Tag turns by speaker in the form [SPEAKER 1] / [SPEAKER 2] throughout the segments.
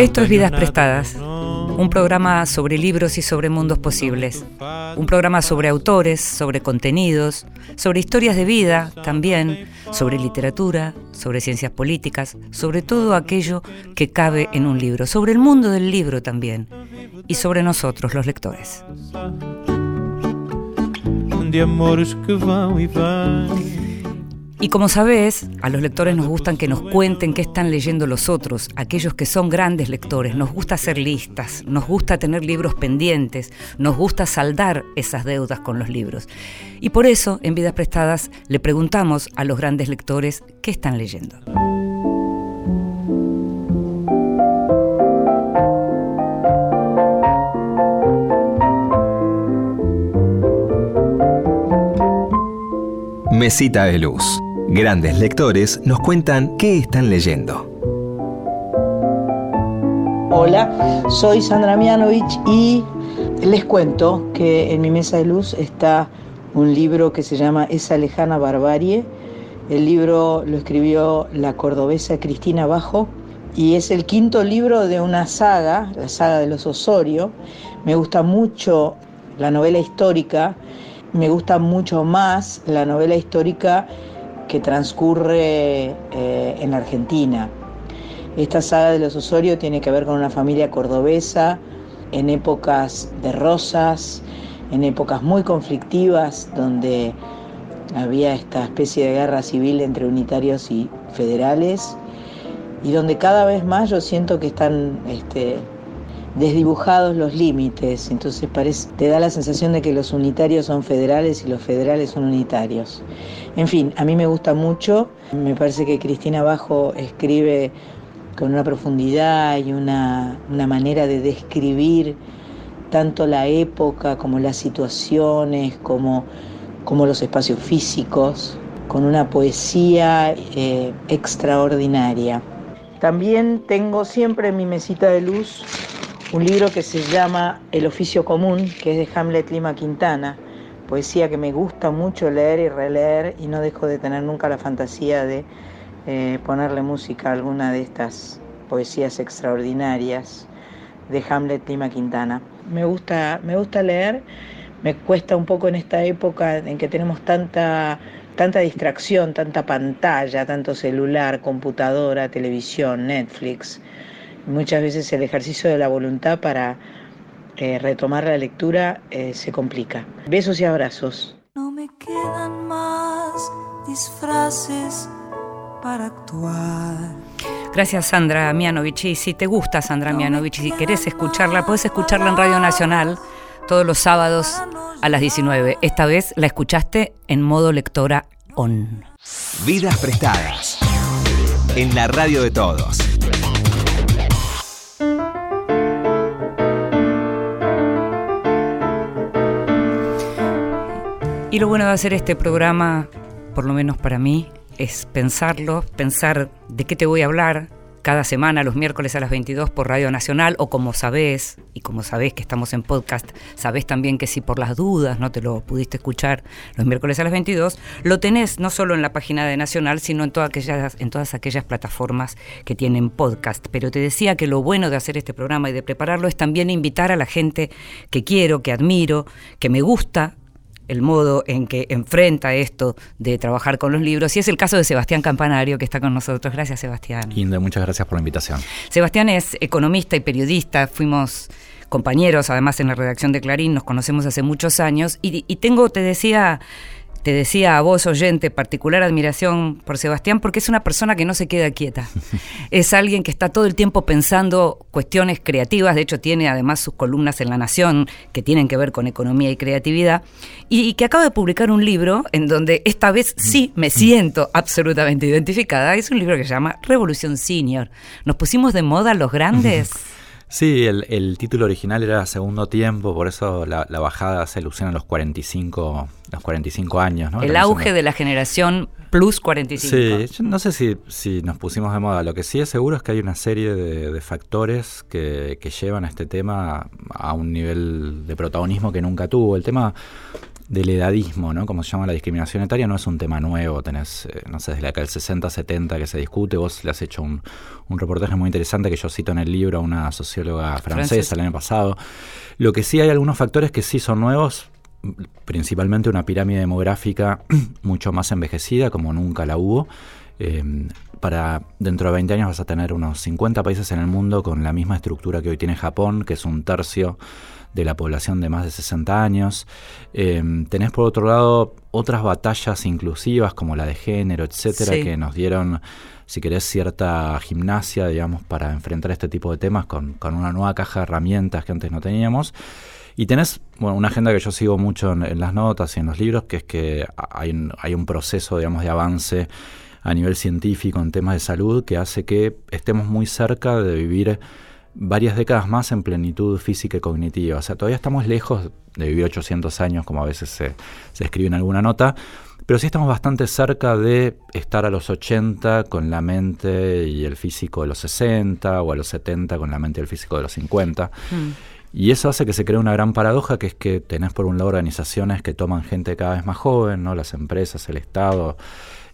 [SPEAKER 1] Esto es Vidas Prestadas, un programa sobre libros y sobre mundos posibles, un programa sobre autores, sobre contenidos, sobre historias de vida también, sobre literatura, sobre ciencias políticas, sobre todo aquello que cabe en un libro, sobre el mundo del libro también y sobre nosotros los lectores. Y como sabés, a los lectores nos gustan que nos cuenten qué están leyendo los otros, aquellos que son grandes lectores. Nos gusta hacer listas, nos gusta tener libros pendientes, nos gusta saldar esas deudas con los libros. Y por eso, en Vidas Prestadas, le preguntamos a los grandes lectores qué están leyendo.
[SPEAKER 2] Mesita de Luz. Grandes lectores nos cuentan qué están leyendo.
[SPEAKER 3] Hola, soy Sandra Mianovich y les cuento que en mi mesa de luz está un libro que se llama Esa lejana barbarie. El libro lo escribió la cordobesa Cristina Bajo y es el quinto libro de una saga, la saga de los Osorio. Me gusta mucho la novela histórica, me gusta mucho más la novela histórica que transcurre eh, en Argentina. Esta saga de los Osorio tiene que ver con una familia cordobesa en épocas de rosas, en épocas muy conflictivas, donde había esta especie de guerra civil entre unitarios y federales, y donde cada vez más yo siento que están este, desdibujados los límites, entonces parece, te da la sensación de que los unitarios son federales y los federales son unitarios. En fin, a mí me gusta mucho, me parece que Cristina Bajo escribe con una profundidad y una, una manera de describir tanto la época como las situaciones, como, como los espacios físicos, con una poesía eh, extraordinaria. También tengo siempre en mi mesita de luz un libro que se llama El oficio común, que es de Hamlet Lima Quintana, poesía que me gusta mucho leer y releer y no dejo de tener nunca la fantasía de eh, ponerle música a alguna de estas poesías extraordinarias de Hamlet Lima Quintana. Me gusta, me gusta leer, me cuesta un poco en esta época en que tenemos tanta, tanta distracción, tanta pantalla, tanto celular, computadora, televisión, Netflix Muchas veces el ejercicio de la voluntad para eh, retomar la lectura eh, se complica. Besos y abrazos.
[SPEAKER 4] No me quedan más disfraces para actuar.
[SPEAKER 1] Gracias Sandra Mianovich. Y si te gusta Sandra Mianovich y si querés escucharla, puedes escucharla en Radio Nacional todos los sábados a las 19. Esta vez la escuchaste en modo lectora on.
[SPEAKER 2] Vidas prestadas. En la radio de todos.
[SPEAKER 1] Y lo bueno de hacer este programa, por lo menos para mí, es pensarlo, pensar de qué te voy a hablar cada semana, los miércoles a las 22 por Radio Nacional, o como sabés, y como sabés que estamos en podcast, sabés también que si por las dudas no te lo pudiste escuchar los miércoles a las 22, lo tenés no solo en la página de Nacional, sino en todas aquellas, en todas aquellas plataformas que tienen podcast. Pero te decía que lo bueno de hacer este programa y de prepararlo es también invitar a la gente que quiero, que admiro, que me gusta, el modo en que enfrenta esto de trabajar con los libros. Y es el caso de Sebastián Campanario, que está con nosotros. Gracias, Sebastián.
[SPEAKER 5] Inda, muchas gracias por la invitación.
[SPEAKER 1] Sebastián es economista y periodista. Fuimos compañeros, además, en la redacción de Clarín. Nos conocemos hace muchos años. Y, y tengo, te decía te decía a vos, oyente, particular admiración por Sebastián, porque es una persona que no se queda quieta. es alguien que está todo el tiempo pensando cuestiones creativas, de hecho tiene además sus columnas en La Nación que tienen que ver con economía y creatividad, y, que acaba de publicar un libro en donde esta vez sí me siento absolutamente identificada. Es un libro que se llama Revolución Senior. ¿Nos pusimos de moda los grandes?
[SPEAKER 5] Sí, el, título original era Segundo Tiempo, por eso la, bajada se alusión a los 45, los 45 años. ¿no?
[SPEAKER 1] El auge de la generación plus 45.
[SPEAKER 5] Sí, yo no sé si, si, nos pusimos de moda. Lo que sí es seguro es que hay una serie de, factores que, que, llevan a este tema a un nivel de protagonismo que nunca tuvo. El tema del edadismo, ¿no? Como se llama la discriminación etaria, no es un tema nuevo, tenés, eh, no sé, desde acá el 60, 70 que se discute, vos le has hecho un, reportaje muy interesante que yo cito en el libro a una socióloga francesa el año pasado. Lo que sí hay algunos factores que sí son nuevos, principalmente una pirámide demográfica mucho más envejecida, como nunca la hubo. Eh, para dentro de 20 años vas a tener unos 50 países en el mundo con la misma estructura que hoy tiene Japón, que es un tercio de la población de más de 60 años. Em, tenés por otro lado otras batallas inclusivas como la de género, etcétera, que nos dieron, si querés, cierta gimnasia, digamos, para enfrentar este tipo de temas con, una nueva caja de herramientas que antes no teníamos. Y tenés bueno, una agenda que yo sigo mucho en, las notas y en los libros, que es que hay un, hay un proceso, digamos, de avance a nivel científico en temas de salud que hace que estemos muy cerca de vivir varias décadas más en plenitud física y cognitiva. O sea, todavía estamos lejos de vivir 800 años, como a veces se, escribe en alguna nota, pero sí estamos bastante cerca de estar a los 80 con la mente y el físico de los 60 o a los 70 con la mente y el físico de los 50. Mm. Y eso hace que se cree una gran paradoja, que es que tenés por un lado organizaciones que toman gente cada vez más joven, ¿no? las empresas, el Estado,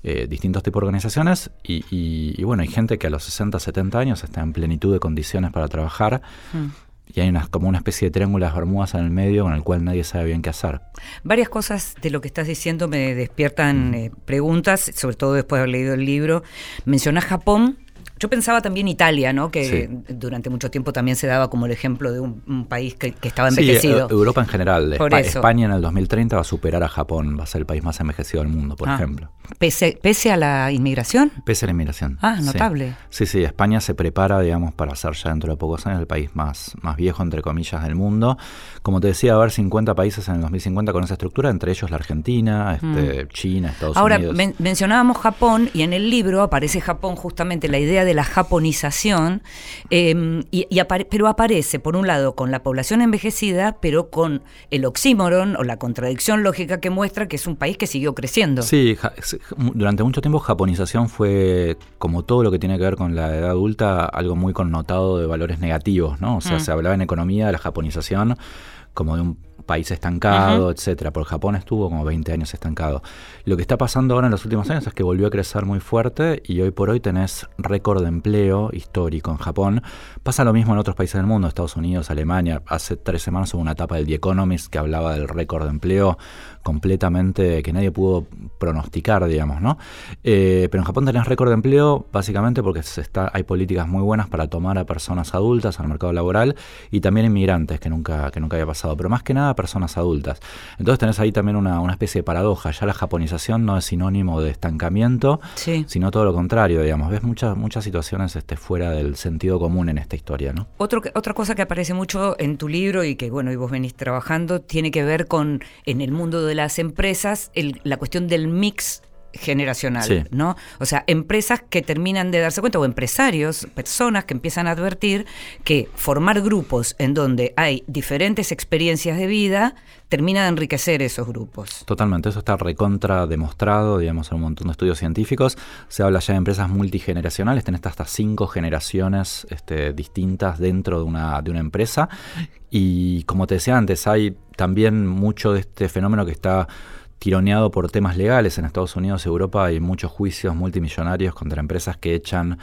[SPEAKER 5] eh, distintos tipos de organizaciones y, bueno, hay gente que a los 60, 70 años está en plenitud de condiciones para trabajar. Mm. Y hay una, como una especie de triángulas bermudas en el medio con el cual nadie sabe bien qué hacer.
[SPEAKER 1] Varias cosas de lo que estás diciendo me despiertan mm. eh, preguntas, sobre todo después de haber leído el libro. Mencionas Japón, yo pensaba también Italia, ¿no? Que durante mucho tiempo también se daba como el ejemplo de un, país que, estaba envejecido.
[SPEAKER 5] Sí, Europa en general. España en el 2030 va a superar a Japón, va a ser el país más envejecido del mundo, por ah. ejemplo.
[SPEAKER 1] Pese, pese a la inmigración.
[SPEAKER 5] Pese a la inmigración.
[SPEAKER 1] Ah, notable.
[SPEAKER 5] Sí. sí, España se prepara, digamos, para ser ya dentro de pocos años el país más, más viejo, entre comillas, del mundo. Como te decía, va a haber 50 países en el 2050 con esa estructura, entre ellos la Argentina, este, mm. China, Estados
[SPEAKER 1] Unidos.
[SPEAKER 5] Ahora,
[SPEAKER 1] mencionábamos Japón y en el libro aparece Japón justamente la idea de la japonización, em, y, pero aparece, por un lado, con la población envejecida, pero con el oxímoron o la contradicción lógica que muestra que es un país que siguió creciendo.
[SPEAKER 5] Sí, durante mucho tiempo japonización fue, como todo lo que tiene que ver con la edad adulta, algo muy connotado de valores negativos, ¿no? O sea, mm. se hablaba en economía de la japonización como de un país estancado, etcétera. Por Japón estuvo como 20 años estancado. Lo que está pasando ahora en los últimos años es que volvió a crecer muy fuerte y hoy por hoy tenés récord de empleo histórico en Japón. Pasa lo mismo en otros países del mundo, Estados Unidos, Alemania. Hace tres semanas hubo una etapa del The Economist que hablaba del récord de empleo completamente que nadie pudo pronosticar, digamos, ¿no? Eh, pero en Japón tenés récord de empleo básicamente porque se está, hay políticas muy buenas para tomar a personas adultas al mercado laboral y también inmigrantes, que nunca, que nunca había pasado, pero más que nada personas adultas. Entonces tenés ahí también una, especie de paradoja, ya la japonización no es sinónimo de estancamiento, sino todo lo contrario, digamos, ves muchas, muchas situaciones este, fuera del sentido común en esta historia, ¿no?
[SPEAKER 1] Otro, otra cosa que aparece mucho en tu libro y que, bueno, y vos venís trabajando, tiene que ver con, en el mundo de las empresas la cuestión del mix generacional, ¿no? O sea, empresas que terminan de darse cuenta, o empresarios, personas que empiezan a advertir que formar grupos en donde hay diferentes experiencias de vida termina de enriquecer esos grupos.
[SPEAKER 5] Totalmente, eso está recontra demostrado, digamos, en un montón de estudios científicos. Se habla ya de empresas multigeneracionales, tenés hasta cinco generaciones este, distintas dentro de una, de una empresa. Y como te decía antes, hay también mucho de este fenómeno que está tironeado por temas legales. En Estados Unidos y Europa hay muchos juicios multimillonarios contra empresas que echan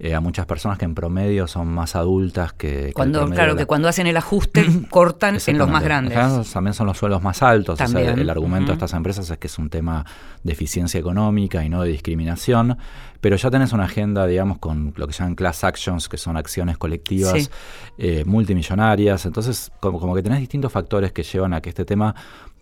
[SPEAKER 5] eh, a muchas personas que en promedio son más adultas que...
[SPEAKER 1] Cuando, claro, que cuando hacen el ajuste cortan en los más grandes.
[SPEAKER 5] también son los sueldos más altos. el, argumento de estas empresas es que es un tema de eficiencia económica y no de discriminación. Pero ya tenés una agenda, digamos, con lo que llaman class actions, que son acciones colectivas eh, multimillonarias. Entonces, como, como que tenés distintos factores que llevan a que este tema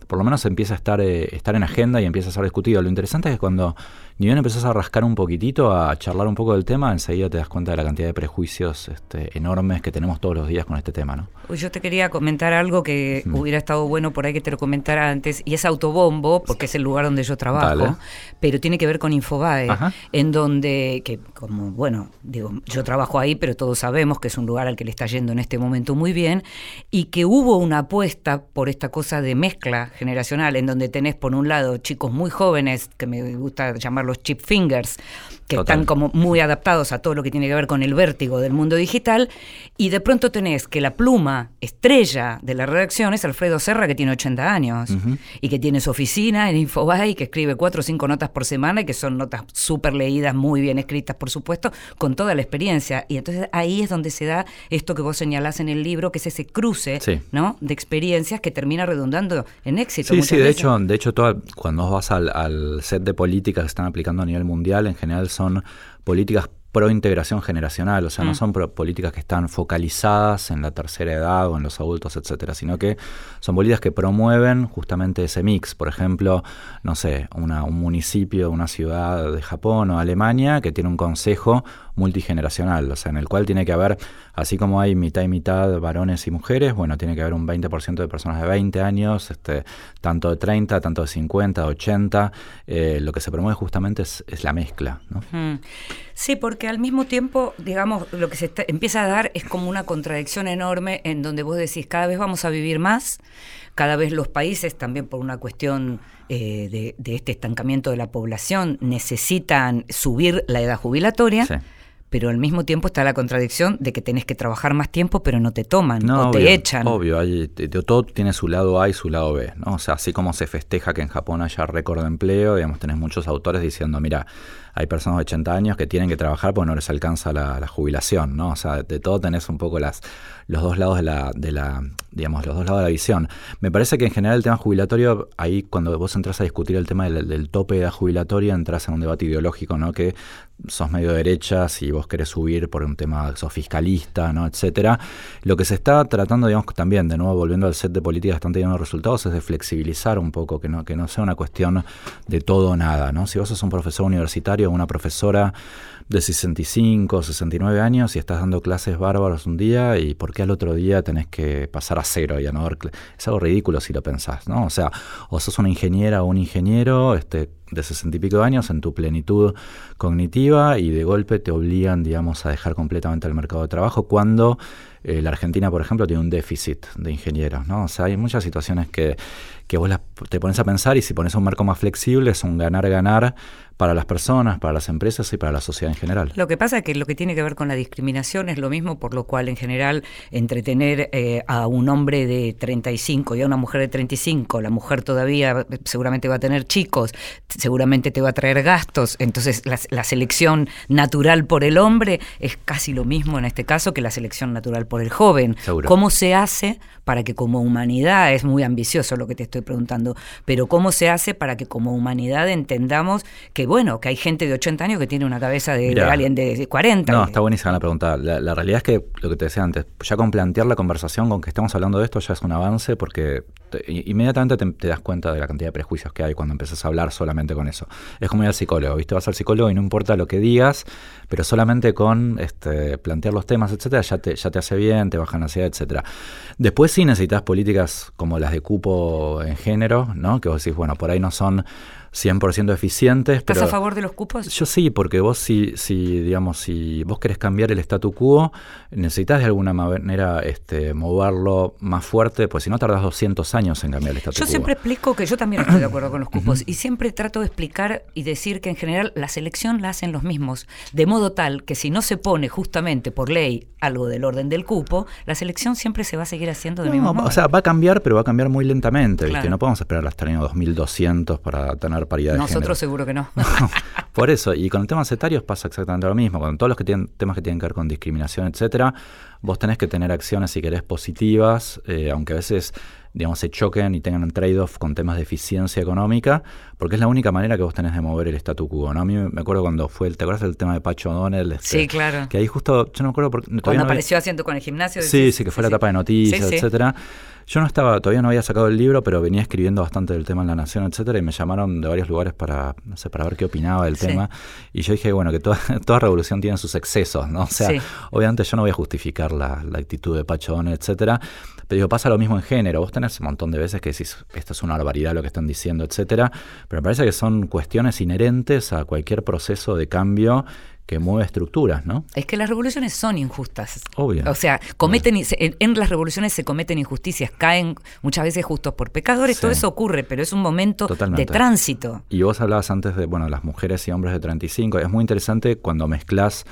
[SPEAKER 5] por lo menos empieza a estar, eh, estar en agenda y empieza a ser discutido. Lo interesante es que cuando ni bien empezás a rascar un poquitito, a charlar un poco del tema, enseguida te das cuenta de la cantidad de prejuicios este, enormes que tenemos todos los días con este tema, ¿no?
[SPEAKER 1] Yo te quería comentar algo que hubiera estado bueno por ahí que te lo comentara antes, y es Autobombo, porque es el lugar donde yo trabajo, pero tiene que ver con Infobae, en donde, que como, bueno, digo, yo trabajo ahí, pero todos sabemos que es un lugar al que le está yendo en este momento muy bien, y que hubo una apuesta por esta cosa de mezcla generacional, en donde tenés por un lado chicos muy jóvenes, que me gusta llamarlos chip fingers, que están como muy adaptados a todo lo que tiene que ver con el vértigo del mundo digital, y de pronto tenés que la pluma estrella de la redacción es Alfredo Serra, que tiene 80 años, y que tiene su oficina en Infobae, que escribe cuatro o cinco notas por semana, y que son notas súper leídas, muy bien escritas, por supuesto, con toda la experiencia. Y entonces ahí es donde se da esto que vos señalás en el libro, que es ese cruce ¿no? de experiencias que termina redundando en éxito.
[SPEAKER 5] Sí, sí, de hecho, de hecho cuando vas al, al set de políticas que están aplicando a nivel mundial, en general son políticas pro integración generacional, o sea, no mm. son políticas que están focalizadas en la tercera edad o en los adultos, etcétera, sino que son políticas que promueven justamente ese mix. Por ejemplo, no sé, una, un municipio, una ciudad de Japón o Alemania que tiene un consejo multigeneracional, o sea, en el cual tiene que haber, así como hay mitad y mitad varones y mujeres, bueno, tiene que haber un 20% de personas de 20 años, este, tanto de 30, tanto de 50, 80. Eh, lo que se promueve justamente es, la mezcla. ¿no?
[SPEAKER 1] Sí, porque al mismo tiempo, digamos, lo que se empieza a dar es como una contradicción enorme en donde vos decís, cada vez vamos a vivir más, cada vez los países, también por una cuestión eh, de, de, este estancamiento de la población, necesitan subir la edad jubilatoria. Sí pero al mismo tiempo está la contradicción de que tenés que trabajar más tiempo, pero no te toman o te echan.
[SPEAKER 5] Obvio, hay, todo tiene su lado A y su lado B, ¿no? O sea, así como se festeja que en Japón haya récord de empleo, digamos, tenés muchos autores diciendo, mira, hay personas de 80 años que tienen que trabajar porque no les alcanza la, jubilación, ¿no? O sea, de todo tenés un poco las, los dos lados de la, de la, digamos, los dos lados de la visión. Me parece que en general el tema jubilatorio, ahí cuando vos entras a discutir el tema del, tope de edad jubilatoria, entras en un debate ideológico, ¿no? Que sos medio derecha, si vos querés subir por un tema, sos fiscalista, ¿no? etcétera. Lo que se está tratando, digamos, también, de nuevo, volviendo al set de políticas están teniendo resultados, es de flexibilizar un poco, que no, que no sea una cuestión de todo o nada, ¿no? Si vos sos un profesor universitario, una profesora de 65, 69 años y estás dando clases bárbaros un día y por qué al otro día tenés que pasar a cero y a no dar Es algo ridículo si lo pensás, ¿no? O sea, o sos una ingeniera o un ingeniero este, de 60 y pico de años en tu plenitud cognitiva y de golpe te obligan, digamos, a dejar completamente el mercado de trabajo cuando eh, la Argentina, por ejemplo, tiene un déficit de ingenieros, ¿no? O sea, hay muchas situaciones que, que vos te pones a pensar y si pones un marco más flexible es un ganar-ganar para las personas, para las empresas y para la sociedad en general.
[SPEAKER 1] Lo que pasa es que lo que tiene que ver con la discriminación es lo mismo, por lo cual en general entretener eh, a un hombre de 35 y a una mujer de 35, la mujer todavía seguramente va a tener chicos, seguramente te va a traer gastos, entonces la, selección natural por el hombre es casi lo mismo en este caso que la selección natural por el joven. ¿Cómo se hace para que como humanidad, es muy ambicioso lo que te estoy preguntando, pero cómo se hace para que como humanidad entendamos que bueno, que hay gente de 80 años que tiene una cabeza de, alguien de 40.
[SPEAKER 5] No, está buenísima la pregunta. La, realidad es que lo que te decía antes, ya con plantear la conversación con que estamos hablando de esto ya es un avance porque inmediatamente te, das cuenta de la cantidad de prejuicios que hay cuando empiezas a hablar solamente con eso. Es como ir al psicólogo, ¿viste? Vas al psicólogo y no importa lo que digas, pero solamente con este, plantear los temas, etcétera, ya te, ya te hace bien, te bajan la ansiedad, etcétera. Después sí necesitas políticas como las de cupo en género, ¿no? Que vos decís, bueno, por ahí no son 100% eficientes.
[SPEAKER 1] ¿Estás a favor de los cupos?
[SPEAKER 5] Yo sí, porque vos si, si, digamos, si vos querés cambiar el statu quo, necesitas de alguna manera este, moverlo más fuerte, pues si no tardas 200 años en cambiar el statu
[SPEAKER 1] quo. Yo siempre explico que yo también estoy de acuerdo con los cupos y siempre trato de explicar y decir que en general la selección la hacen los mismos, de modo tal que si no se pone justamente por ley algo del orden del cupo, la selección siempre se va a seguir haciendo del mismo modo.
[SPEAKER 5] O sea, va a cambiar, pero va a cambiar muy lentamente, ¿viste? No podemos esperar hasta el año 2200 para tener paridad de
[SPEAKER 1] Nosotros seguro que no.
[SPEAKER 5] Por eso, y con temas etarios pasa exactamente lo mismo. Con todos los que tienen temas que tienen que ver con discriminación, etcétera, vos tenés que tener acciones, si querés, positivas, eh, aunque a veces digamos, se choquen y tengan un trade-off con temas de eficiencia económica, porque es la única manera que vos tenés de mover el statu quo. ¿no? A mí me acuerdo cuando fue, el, ¿te acuerdas del tema de Pacho O'Donnell? Este,
[SPEAKER 1] sí, claro.
[SPEAKER 5] Que ahí justo, yo no me acuerdo.
[SPEAKER 1] Cuando apareció haciendo con el gimnasio.
[SPEAKER 5] Sí, sí, que fue la etapa de noticias, etcétera. Yo no estaba, todavía no había sacado el libro, pero venía escribiendo bastante del tema en La Nación, etcétera, y me llamaron de varios lugares para, no sé, para ver qué opinaba del tema. Y yo dije, bueno, que toda, toda revolución tiene sus excesos, ¿no? O sea, obviamente yo no voy a justificar la, la actitud de Pachón, etcétera. Pero digo, pasa lo mismo en género. Vos tenés un montón de veces que decís, esto es una barbaridad lo que están diciendo, etcétera. Pero me parece que son cuestiones inherentes a cualquier proceso de cambio que mueve estructuras, ¿no?
[SPEAKER 1] Es que las revoluciones son injustas.
[SPEAKER 5] Obvio.
[SPEAKER 1] O sea, cometen en, las revoluciones se cometen injusticias, caen muchas veces justos por pecadores, todo eso ocurre, pero es un momento de tránsito.
[SPEAKER 5] Y vos hablabas antes de, bueno, las mujeres y hombres de 35, es muy interesante cuando mezclas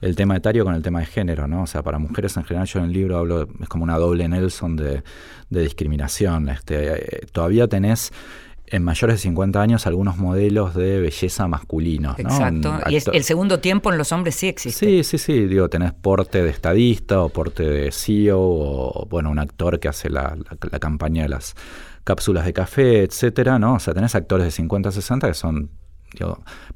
[SPEAKER 5] el tema etario con el tema de género, ¿no? O sea, para mujeres en general yo en el libro hablo, es como una doble Nelson de, de discriminación. Este, eh, todavía tenés en mayores de 50 años algunos modelos de belleza masculinos.
[SPEAKER 1] Exacto. y el segundo tiempo en los hombres sí existe.
[SPEAKER 5] Sí, sí, sí. Digo, tenés porte de estadista o porte de CEO o, bueno, un actor que hace la, la, campaña de las cápsulas de café, etcétera, ¿no? O sea, tenés actores de 50 60 que son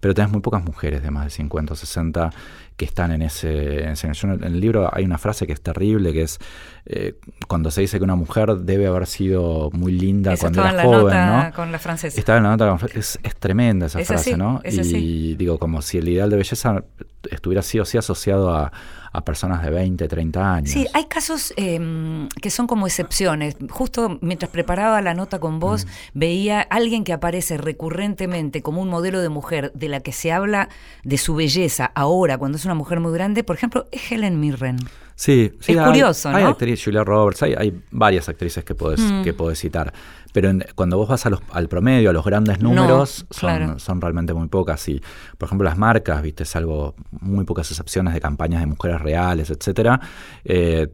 [SPEAKER 5] pero tenés muy pocas mujeres de más de 50 o 60 que están en ese, en el libro hay una frase que es terrible, que es eh, cuando se dice que una mujer debe haber sido muy linda cuando era joven, ¿no?
[SPEAKER 1] Con la francesa.
[SPEAKER 5] Estaba en la nota con es, es tremenda esa frase, ¿no? y digo, como si el ideal de belleza estuviera sido así asociado a, a personas de 20, 30 años.
[SPEAKER 1] Sí, hay casos em, que son como excepciones. Justo mientras preparaba la nota con vos, mm. veía alguien que aparece recurrentemente como un modelo de mujer de la que se habla de su belleza ahora, cuando es una mujer muy grande, por ejemplo, es Helen Mirren.
[SPEAKER 5] Sí, sí.
[SPEAKER 1] Es curioso, ¿no?
[SPEAKER 5] Hay actriz, Julia Roberts, hay, varias actrices que puedes, mm. que puedes citar. Pero cuando vos vas a los, al promedio, a los grandes números, son, son, realmente muy pocas. Y, por ejemplo, las marcas, viste, salvo muy pocas excepciones de campañas de mujeres reales, etcétera. Eh,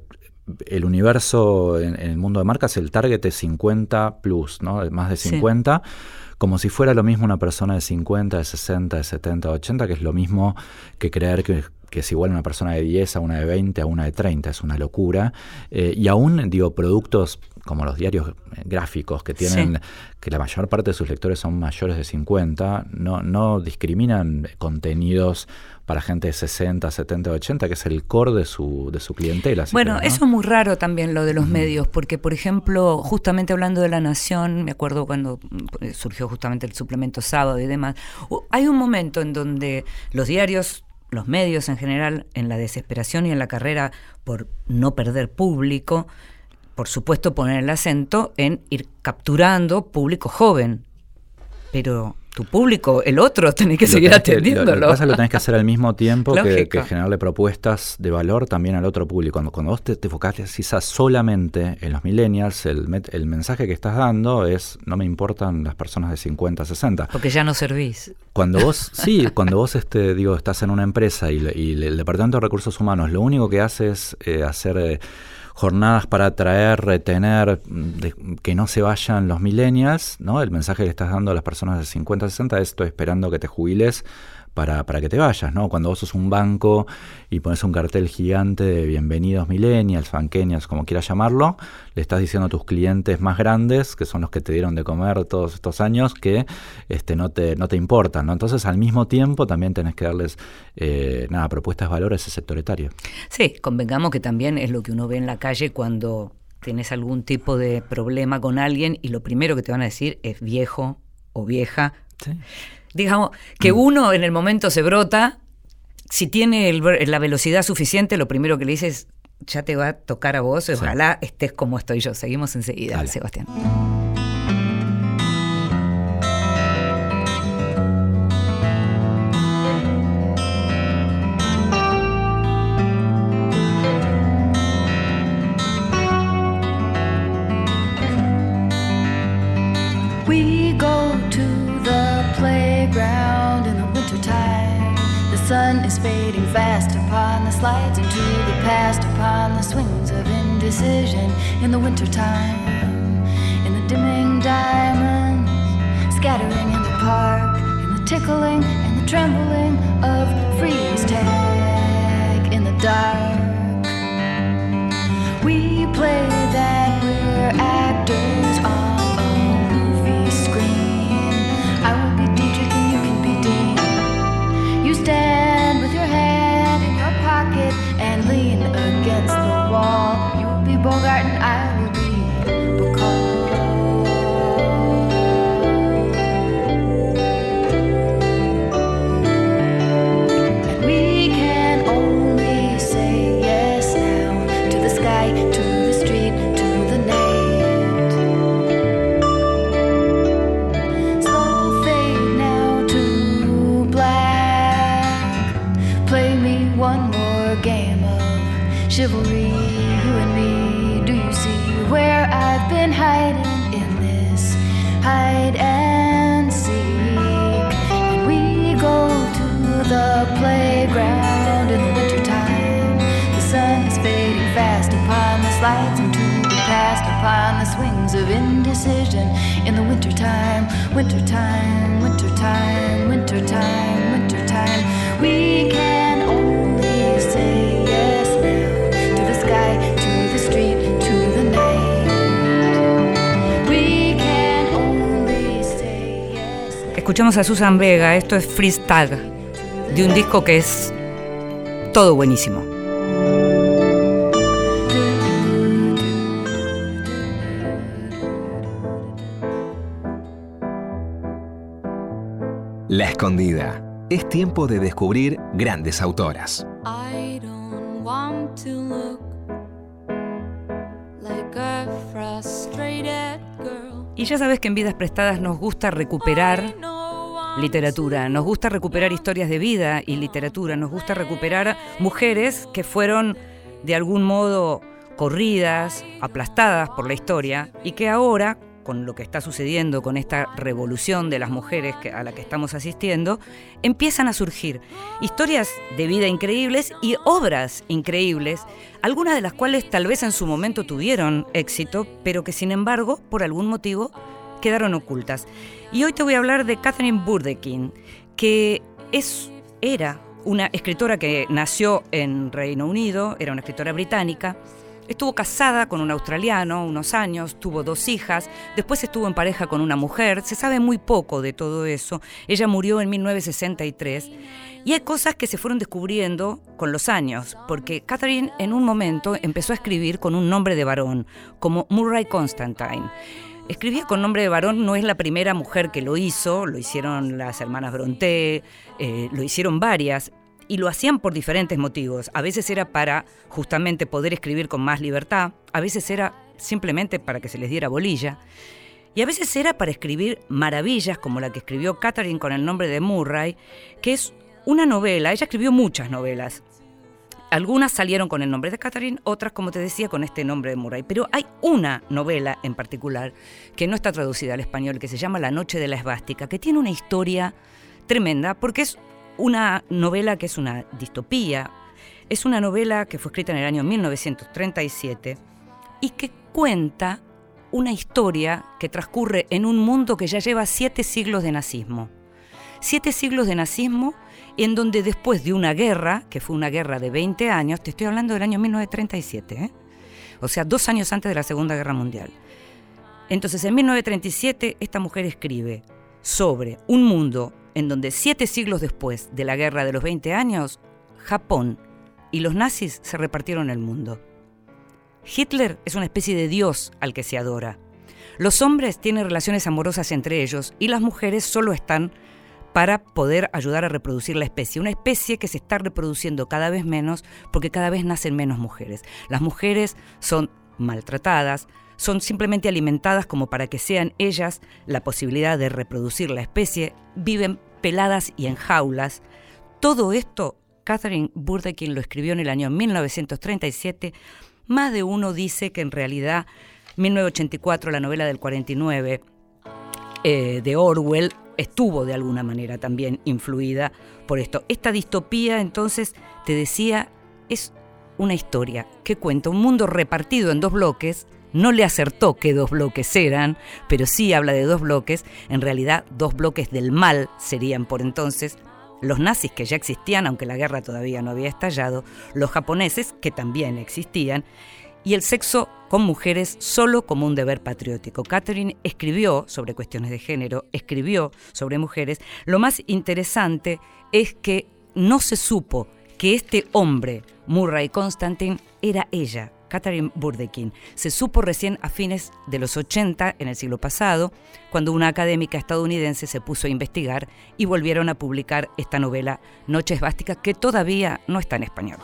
[SPEAKER 5] el universo en, el mundo de marcas, el target es 50 plus, ¿no? Más de 50 como si fuera lo mismo una persona de 50, de 60, de 70, de 80, que es lo mismo que creer que, es igual una persona de 10 a una de 20 a una de 30, es una locura. Eh, y aún, digo, productos como los diarios eh, gráficos que tienen, que la mayor parte de sus lectores son mayores de 50, no, no discriminan contenidos para gente de 60, 70, 80, que es el core de su, de su clientela.
[SPEAKER 1] bueno, eso es muy raro también lo de los medios, porque por ejemplo, justamente hablando de la Nación, me acuerdo cuando mm, surgió justamente el suplemento sábado y demás, hay un momento en donde los diarios los medios en general, en la desesperación y en la carrera por no perder público, por supuesto, poner el acento en ir capturando público joven. Pero tu público, el otro, tenés que seguir atendiéndolo.
[SPEAKER 5] lo, que pasa lo tenés que hacer al mismo tiempo que, generarle propuestas de valor también al otro público. Cuando, cuando vos te, te focalizas solamente en los millennials, el, el mensaje que estás dando es no me importan las personas de 50, 60.
[SPEAKER 1] Porque ya no servís.
[SPEAKER 5] Cuando vos, sí, cuando vos este, digo, estás en una empresa y, el Departamento de Recursos Humanos lo único que hace es eh, hacer... Eh, jornadas para atraer, retener, que no se vayan los millennials, ¿no? El mensaje que estás dando a las personas de 50, 60 es estoy esperando que te jubiles para, para que te vayas, ¿no? Cuando vos sos un banco y pones un cartel gigante de bienvenidos millennials, fanquenials, como quieras llamarlo, le estás diciendo a tus clientes más grandes, que son los que te dieron de comer todos estos años, que este, no, te, no te importan, ¿no? Entonces, al mismo tiempo, también tenés que darles, eh, nada, propuestas de valor a ese sector etario.
[SPEAKER 1] Sí, convengamos que también es lo que uno ve en la calle cuando tienes algún tipo de problema con alguien y lo primero que te van a decir es viejo o vieja. Sí digamos, que mm. uno en el momento se brota, si tiene la velocidad suficiente, lo primero que le dices, ya te va a tocar a vos, ojalá estés como estoy yo. Seguimos enseguida, Sebastián.
[SPEAKER 6] Fading fast upon the slides into the past, upon the swings of indecision in the wintertime. In the dimming diamonds, scattering in the park, in the tickling and the trembling of freeze tag in the dark. We play that we're actors Baumgarten. I
[SPEAKER 1] Escuchamos a Susan Vega, esto es Freestyle, de un disco que es todo buenísimo.
[SPEAKER 2] La escondida. Es tiempo de descubrir grandes autoras.
[SPEAKER 1] Y ya sabes que en Vidas Prestadas nos gusta recuperar literatura, nos gusta recuperar historias de vida y literatura, nos gusta recuperar mujeres que fueron de algún modo corridas, aplastadas por la historia y que ahora, con lo que está sucediendo, con esta revolución de las mujeres a la que estamos asistiendo, empiezan a surgir historias de vida increíbles y obras increíbles, algunas de las cuales tal vez en su momento tuvieron éxito, pero que sin embargo, por algún motivo, quedaron ocultas. Y hoy te voy a hablar de Catherine Burdekin, que es, era una escritora que nació en Reino Unido, era una escritora británica, Estuvo casada con un australiano unos años, tuvo dos hijas, después estuvo en pareja con una mujer, se sabe muy poco de todo eso. Ella murió en 1963 y hay cosas que se fueron descubriendo con los años, porque Catherine en un momento empezó a escribir con un nombre de varón, como Murray Constantine. Escribía con nombre de varón, no es la primera mujer que lo hizo, lo hicieron las hermanas Bronté, eh, lo hicieron varias, y lo hacían por diferentes motivos. A veces era para justamente poder escribir con más libertad, a veces era simplemente para que se les diera bolilla, y a veces era para escribir maravillas como la que escribió Catherine con el nombre de Murray, que es una novela, ella escribió muchas novelas, algunas salieron con el nombre de Catherine, otras, como te decía, con este nombre de Murray. Pero hay una novela en particular que no está traducida al español, que se llama La Noche de la Esvástica, que tiene una historia tremenda, porque es una novela que es una distopía. Es una novela que fue escrita en el año 1937 y que cuenta una historia que transcurre en un mundo que ya lleva siete siglos de nazismo. Siete siglos de nazismo en donde después de una guerra, que fue una guerra de 20 años, te estoy hablando del año 1937, ¿eh? o sea, dos años antes de la Segunda Guerra Mundial. Entonces, en 1937, esta mujer escribe sobre un mundo en donde siete siglos después de la guerra de los 20 años, Japón y los nazis se repartieron el mundo. Hitler es una especie de dios al que se adora. Los hombres tienen relaciones amorosas entre ellos y las mujeres solo están para poder ayudar a reproducir la especie. Una especie que se está reproduciendo cada vez menos porque cada vez nacen menos mujeres. Las mujeres son maltratadas, son simplemente alimentadas como para que sean ellas la posibilidad de reproducir la especie, viven peladas y en jaulas. Todo esto, Catherine Burdekin lo escribió en el año 1937. Más de uno dice que en realidad 1984, la novela del 49 eh, de Orwell, estuvo de alguna manera también influida por esto. Esta distopía, entonces, te decía, es una historia que cuenta un mundo repartido en dos bloques. No le acertó que dos bloques eran, pero sí habla de dos bloques. En realidad, dos bloques del mal serían por entonces los nazis que ya existían, aunque la guerra todavía no había estallado, los japoneses que también existían, y el sexo con mujeres solo como un deber patriótico. Catherine escribió sobre cuestiones de género, escribió sobre mujeres. Lo más interesante es que no se supo que este hombre, Murray Constantine, era ella, Catherine Burdekin. Se supo recién a fines de los 80, en el siglo pasado, cuando una académica estadounidense se puso a investigar y volvieron a publicar esta novela Noches Básticas, que todavía no está en español.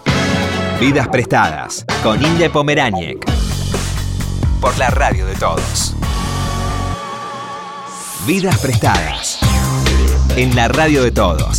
[SPEAKER 2] Vidas prestadas con Inde Pomeráñez. Por la radio de todos. Vidas prestadas. En la radio de todos.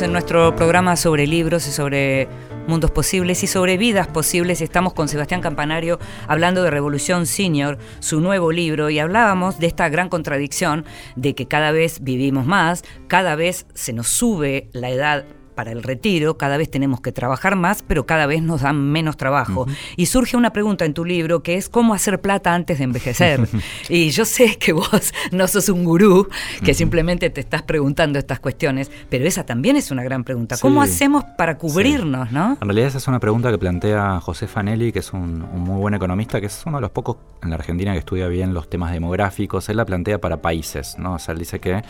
[SPEAKER 1] En nuestro programa sobre libros y sobre mundos posibles y sobre vidas posibles. Estamos con Sebastián Campanario hablando de Revolución Senior, su nuevo libro, y hablábamos de esta gran contradicción de que cada vez vivimos más, cada vez se nos sube la edad para el retiro, cada vez tenemos que trabajar más, pero cada vez nos dan menos trabajo. Y surge una pregunta en tu libro que es cómo hacer plata antes de envejecer. y yo sé que vos no sos un gurú, que simplemente te estás preguntando estas cuestiones, pero esa también es una gran pregunta. ¿Cómo hacemos para cubrirnos, no?
[SPEAKER 5] En realidad esa es una pregunta que plantea José Fanelli, que es un, un muy buen economista, que es uno de los pocos en la Argentina que estudia bien los temas demográficos. Él la plantea para países, ¿no? O sea, él dice que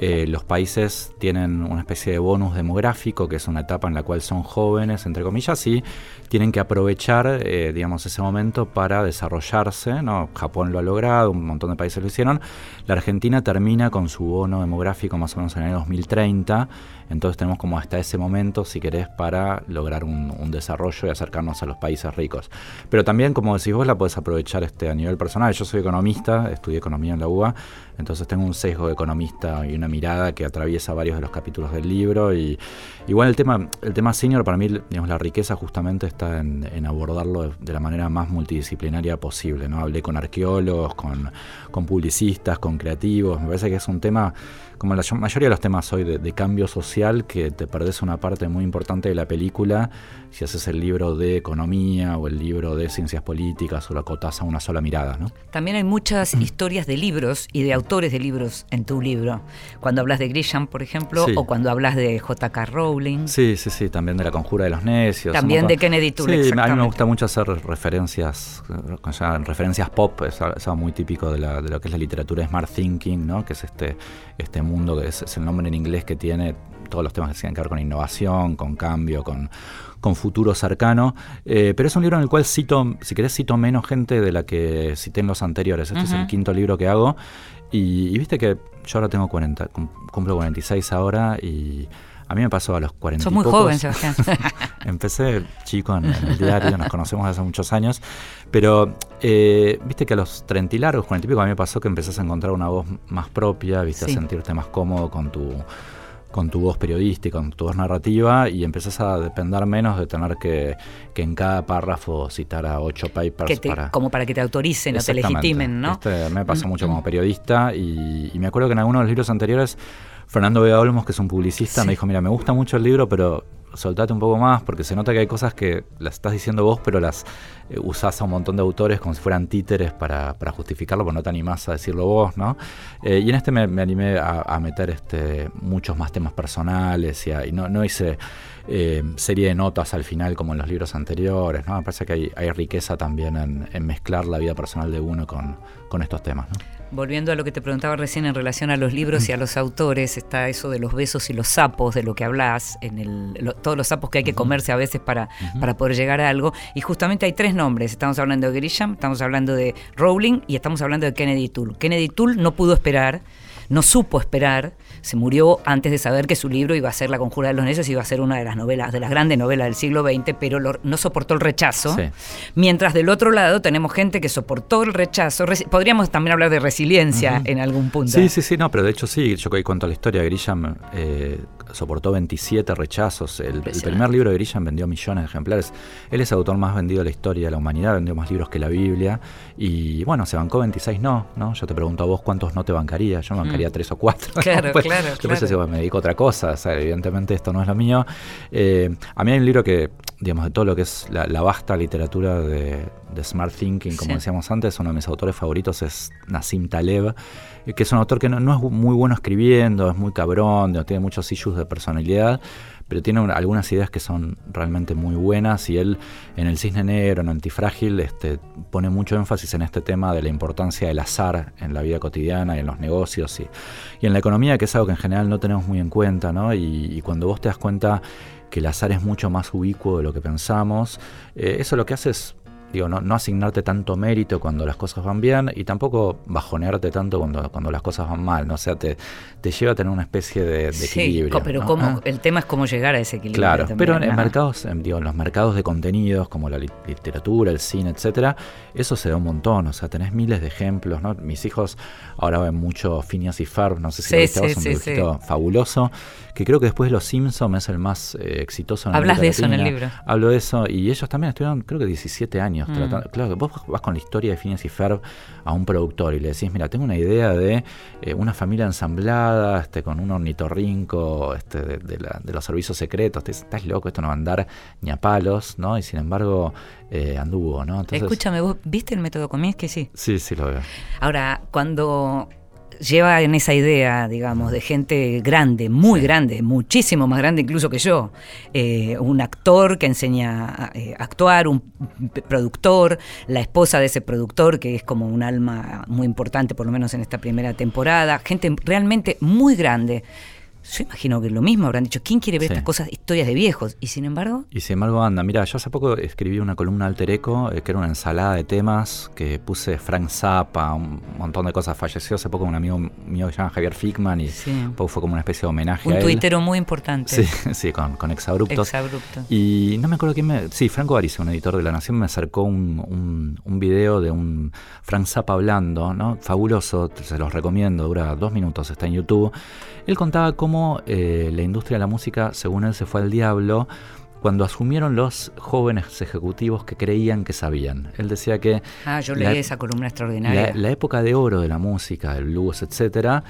[SPEAKER 5] eh, los países tienen una especie de bonus demográfico, que es una etapa en la cual son jóvenes, entre comillas, y tienen que aprovechar, eh, digamos, ese momento para desarrollarse. Japón lo ha logrado, un montón de países lo hicieron. La Argentina termina con su bono demográfico más o menos en el año 2030, entonces tenemos como hasta ese momento, si querés, para lograr un, un desarrollo y acercarnos a los países ricos. Pero también, como decís vos, la podés aprovechar este, a nivel personal. Yo soy economista, estudié economía en la UBA, entonces tengo un sesgo de economista y una mirada que atraviesa varios de los capítulos del libro. Y igual el tema, el tema senior, para mí, digamos, la riqueza justamente está en, en abordarlo de, de la manera más multidisciplinaria posible. ¿no? Hablé con arqueólogos, con, con publicistas, con creativos. Me parece que es un tema, como la mayoría de los temas hoy, de, de cambio social, que te perdés una parte muy importante de la película si haces el libro de economía o el libro de ciencias políticas o lo acotás a una sola mirada. ¿no?
[SPEAKER 1] También hay muchas historias de libros y de autores de libros en tu libro. Cuando hablas de Grisham, por ejemplo,
[SPEAKER 5] Sí.
[SPEAKER 1] o cuando hablas de J.K. Rowling.
[SPEAKER 5] Sí, sí, sí, también de la conjura de los necios.
[SPEAKER 1] También de Kennedy Toole,
[SPEAKER 5] Sí, a mí me gusta mucho hacer referencias, referencias pop, es algo muy típico de, la- de lo que es la literatura Smart Thinking, ¿no? que es este, este mundo, que es, es el nombre en inglés que tiene todos los temas que tienen que ver con innovación, con cambio, con, con futuro cercano. Eh, pero es un libro en el cual cito, si querés, cito menos gente de la que cité en los anteriores. Este es el quinto libro que hago. Y, y viste que yo ahora tengo 40, cum- cumplo 46 ahora y a mí me pasó a los 40
[SPEAKER 1] Sos muy
[SPEAKER 5] pocos.
[SPEAKER 1] joven, Sebastián.
[SPEAKER 5] Empecé chico en, en el diario, nos conocemos hace muchos años, pero eh, viste que a los 30 y largos, 40 y pico, a mí me pasó que empezás a encontrar una voz más propia, viste,
[SPEAKER 1] Sí.
[SPEAKER 5] a sentirte más cómodo con tu con tu voz periodística, con tu voz narrativa y empezás a depender menos de tener que, que en cada párrafo citar a ocho papers
[SPEAKER 1] que te-
[SPEAKER 5] para...
[SPEAKER 1] Como para que te autoricen o te legitimen, ¿no?
[SPEAKER 5] Viste, Me pasó
[SPEAKER 1] Mm,
[SPEAKER 5] mucho
[SPEAKER 1] mm.
[SPEAKER 5] como periodista y, y me acuerdo que en algunos de los libros anteriores, Fernando Vega Olmos, que es un publicista,
[SPEAKER 1] Sí.
[SPEAKER 5] me dijo, mira, me gusta mucho el libro, pero soltate un poco más porque se nota que hay cosas que las estás diciendo vos, pero las eh, usás a un montón de autores como si fueran títeres para, para justificarlo, porque no te animás a decirlo vos, ¿no? Eh, y en este me, me animé a, a meter este, muchos más temas personales y, a- y no, no hice eh, serie de notas al final como en los libros anteriores, ¿no? Me parece que hay, hay riqueza también en, en mezclar la vida personal de uno con, con estos temas, ¿no?
[SPEAKER 1] Volviendo a lo que te preguntaba recién en relación a los libros y a los autores, está eso de los besos y los sapos, de lo que hablas, en el, lo- todos los sapos que hay que comerse a veces para, para poder llegar a algo. Y justamente hay tres nombres. Estamos hablando de Grisham, estamos hablando de Rowling y estamos hablando de Kennedy Toole. Kennedy Toole no pudo esperar, no supo esperar, se murió antes de saber que su libro iba a ser La Conjura de los Necios, iba a ser una de las novelas, de las grandes novelas del siglo XX, pero lo- no soportó el rechazo.
[SPEAKER 5] Sí.
[SPEAKER 1] Mientras del otro lado tenemos gente que soportó el rechazo. Podríamos también hablar de resiliencia en algún punto.
[SPEAKER 5] Sí, sí, sí, no, pero de hecho sí, yo que cuento la historia, Grisham eh, soportó 27 rechazos. El, primer libro de Grisham vendió millones de ejemplares. Él es el autor más vendido de la historia de la humanidad, vendió más libros que la Biblia. Y bueno, se bancó 26 no, ¿no? Yo te pregunto a vos cuántos no te bancaría. Yo me bancaría tres o cuatro.
[SPEAKER 1] Mm. Claro,
[SPEAKER 5] Después-
[SPEAKER 1] claro,
[SPEAKER 5] Después
[SPEAKER 1] claro.
[SPEAKER 5] yo digo, me dedico a otra cosa. O sea, evidentemente esto no es lo mío. Eh, a mí hay un libro que, digamos, de todo lo que es la, la vasta literatura de, de Smart Thinking, como
[SPEAKER 1] Sí.
[SPEAKER 5] decíamos antes, uno de mis autores favoritos es Nassim Taleb, que es un autor que no, no es muy bueno escribiendo, es muy cabrón, no tiene muchos issues de personalidad, pero tiene un- algunas ideas que son realmente muy buenas y él en el Cisne Negro, en Antifrágil, este, pone mucho énfasis en este tema de la importancia del azar en la vida cotidiana y en los negocios y, y en la economía, que es algo que en general no tenemos muy en cuenta, ¿no? Y, y cuando vos te das cuenta que el azar es mucho más ubicuo de lo que pensamos, eh, eso lo que hace es digo, no, no asignarte tanto mérito cuando las cosas van bien y tampoco bajonearte tanto cuando, cuando las cosas van mal, ¿no? O sea, te, te lleva a tener una especie de, de
[SPEAKER 1] Sí,
[SPEAKER 5] equilibrio.
[SPEAKER 1] pero
[SPEAKER 5] ¿no?
[SPEAKER 1] cómo-
[SPEAKER 5] Ah.
[SPEAKER 1] el tema es cómo llegar a ese equilibrio.
[SPEAKER 5] Claro,
[SPEAKER 1] también,
[SPEAKER 5] pero en, mercados, en, digo, en los mercados de contenidos como la li- literatura, el cine, etcétera, eso se da un montón. O sea, tenés miles de ejemplos, ¿no? Mis hijos ahora ven mucho Phineas y Ferb, no sé si
[SPEAKER 1] Sí,
[SPEAKER 5] lo viste
[SPEAKER 1] sí,
[SPEAKER 5] vos, un
[SPEAKER 1] sí,
[SPEAKER 5] dibujito fabuloso, que creo que después de Los Simpsons es el más eh, exitoso en
[SPEAKER 1] Hablas
[SPEAKER 5] América
[SPEAKER 1] de eso en el libro.
[SPEAKER 5] Hablo de eso y ellos también estuvieron, creo que 17 años
[SPEAKER 1] Mm.
[SPEAKER 5] tratando. Claro, vos vas con la historia de Phineas y Ferb a un productor y le decís, mira, tengo una idea de eh, una familia ensamblada, este, con un ornitorrinco este, de, de la- de los servicios secretos. Te estás loco, esto no va a andar ni a palos, ¿no? Y sin embargo, eh, anduvo, ¿no? Entonces,
[SPEAKER 1] Escúchame, ¿vos viste el método Kominsky? Sí.
[SPEAKER 5] Sí, sí lo veo.
[SPEAKER 1] Ahora, cuando lleva en esa idea, digamos, de gente grande, muy grande, muchísimo más grande incluso que yo, eh, un actor que enseña a eh, actuar, un productor, la esposa de ese productor que es como un alma muy importante, por lo menos en esta primera temporada, gente realmente muy grande. Yo imagino que lo mismo habrán dicho, ¿quién quiere ver
[SPEAKER 5] Sí.
[SPEAKER 1] estas cosas, historias de viejos? Y sin embargo,
[SPEAKER 5] Y sin embargo anda, mira, yo hace poco escribí una columna alter eco, eh, que era una ensalada de temas, que puse Frank Zappa, un montón de cosas. Falleció hace poco un amigo mío que se llama Javier Fickman y
[SPEAKER 1] Sí.
[SPEAKER 5] un poco fue como una especie de homenaje
[SPEAKER 1] un
[SPEAKER 5] a él.
[SPEAKER 1] tuitero muy importante.
[SPEAKER 5] Sí, sí, con, con exabruptos.
[SPEAKER 1] Exabrupto.
[SPEAKER 5] Y no me acuerdo quién me... Sí, Franco Ariza, un editor de La Nación, me acercó un, un, un video de un Frank Zappa hablando, ¿no? Fabuloso, se los recomiendo, dura dos minutos, está en YouTube. Él contaba cómo eh, la industria de la música, según él, se fue al diablo cuando asumieron los jóvenes ejecutivos que creían que sabían. Él decía que
[SPEAKER 1] Ah, yo
[SPEAKER 5] La-
[SPEAKER 1] leí esa columna extraordinaria.
[SPEAKER 5] la, la época de oro de la música, del blues, etcétera,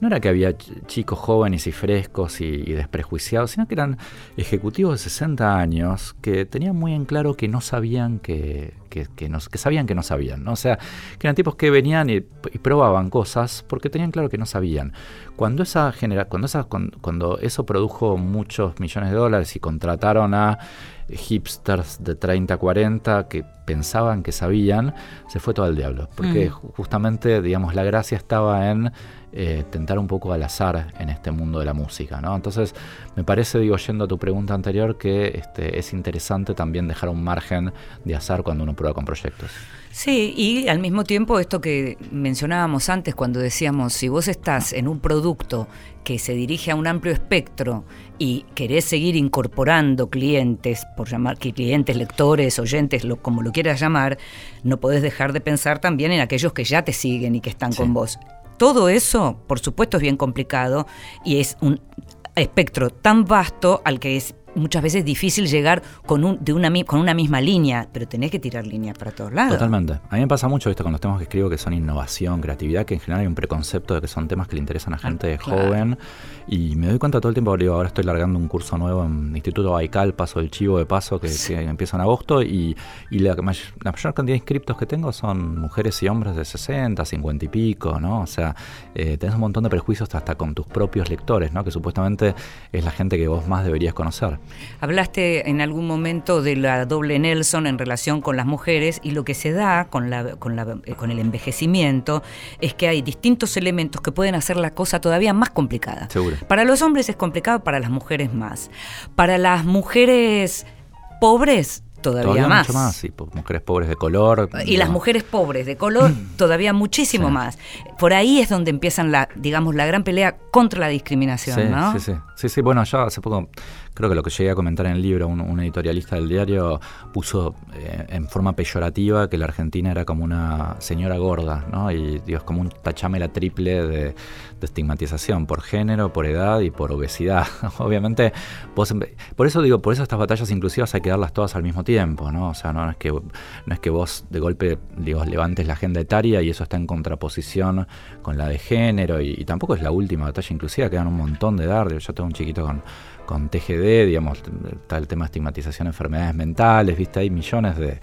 [SPEAKER 5] no era que había ch- chicos jóvenes y frescos y, desprejuiciados, sino que eran ejecutivos de 60 años que tenían muy en claro que no sabían que, que, que no- sabían que no sabían. ¿no? O sea, que eran tipos que venían y, probaban cosas porque tenían claro que no sabían. Cuando esa genera, cuando esa, cuando eso produjo muchos millones de dólares y contrataron a hipsters de 30, 40 que pensaban que sabían, se fue todo al diablo. Porque
[SPEAKER 1] Mm.
[SPEAKER 5] ju- justamente, digamos, la gracia estaba en eh, tentar un poco al azar en este mundo de la música, ¿no? Entonces, me parece, digo, yendo a tu pregunta anterior, que este, es interesante también dejar un margen de azar cuando uno prueba con proyectos.
[SPEAKER 1] Sí, y al mismo tiempo esto que mencionábamos antes cuando decíamos, si vos estás en un producto que se dirige a un amplio espectro y querés seguir incorporando clientes, por llamar que clientes, lectores, oyentes, lo, como lo quieras llamar, no podés dejar de pensar también en aquellos que ya te siguen y que están
[SPEAKER 5] Sí.
[SPEAKER 1] con vos. Todo eso, por supuesto, es bien complicado y es un espectro tan vasto al que es muchas veces difícil llegar con, un, de una, con una misma línea, pero tenés que tirar líneas para todos lados.
[SPEAKER 5] Totalmente. A mí me pasa mucho esto con los temas que escribo que son innovación, creatividad, que en general hay un preconcepto de que son temas que le interesan a gente
[SPEAKER 1] Ah, claro.
[SPEAKER 5] joven. Y me doy cuenta todo el tiempo, digo, ahora estoy largando un curso nuevo en Instituto Baikal, paso el chivo de paso, que, que empieza en agosto, y, y la, may- la mayor cantidad de inscriptos que tengo son mujeres y hombres de 60, 50 y pico, ¿no? O sea, eh, tenés un montón de prejuicios hasta con tus propios lectores, ¿no? Que supuestamente es la gente que vos más deberías conocer.
[SPEAKER 1] Hablaste en algún momento de la doble Nelson en relación con las mujeres y lo que se da con, la, con, la- eh, con el envejecimiento es que hay distintos elementos que pueden hacer la cosa todavía más complicada.
[SPEAKER 5] Seguro.
[SPEAKER 1] Para los hombres es complicado, para las mujeres más. Para las mujeres pobres todavía, más.
[SPEAKER 5] mucho más, mujeres pobres de color.
[SPEAKER 1] Y las mujeres pobres de color todavía muchísimo
[SPEAKER 5] Sí.
[SPEAKER 1] más. Por ahí es donde empiezan la, digamos, la gran pelea contra la discriminación,
[SPEAKER 5] Sí,
[SPEAKER 1] ¿no?
[SPEAKER 5] sí, sí. Sí, sí, bueno, yo hace poco, creo que lo que llegué a comentar en el libro, un, editorialista del diario puso eh, en forma peyorativa que la Argentina era como una señora gorda, ¿no? Y Dios, como un tachámela triple de, estigmatización por género, por edad y por obesidad. Obviamente, vos por eso digo, por eso estas batallas inclusivas hay que darlas todas al mismo tiempo, ¿no? O sea, no es que, no es que vos de golpe, digo, levantes la agenda etaria y eso está en contraposición con la de género y, y tampoco es la última batalla inclusiva, quedan un montón de dar. Yo tengo un chiquito con, con TGD, digamos, está el tema de estigmatización de enfermedades mentales, viste, hay millones de,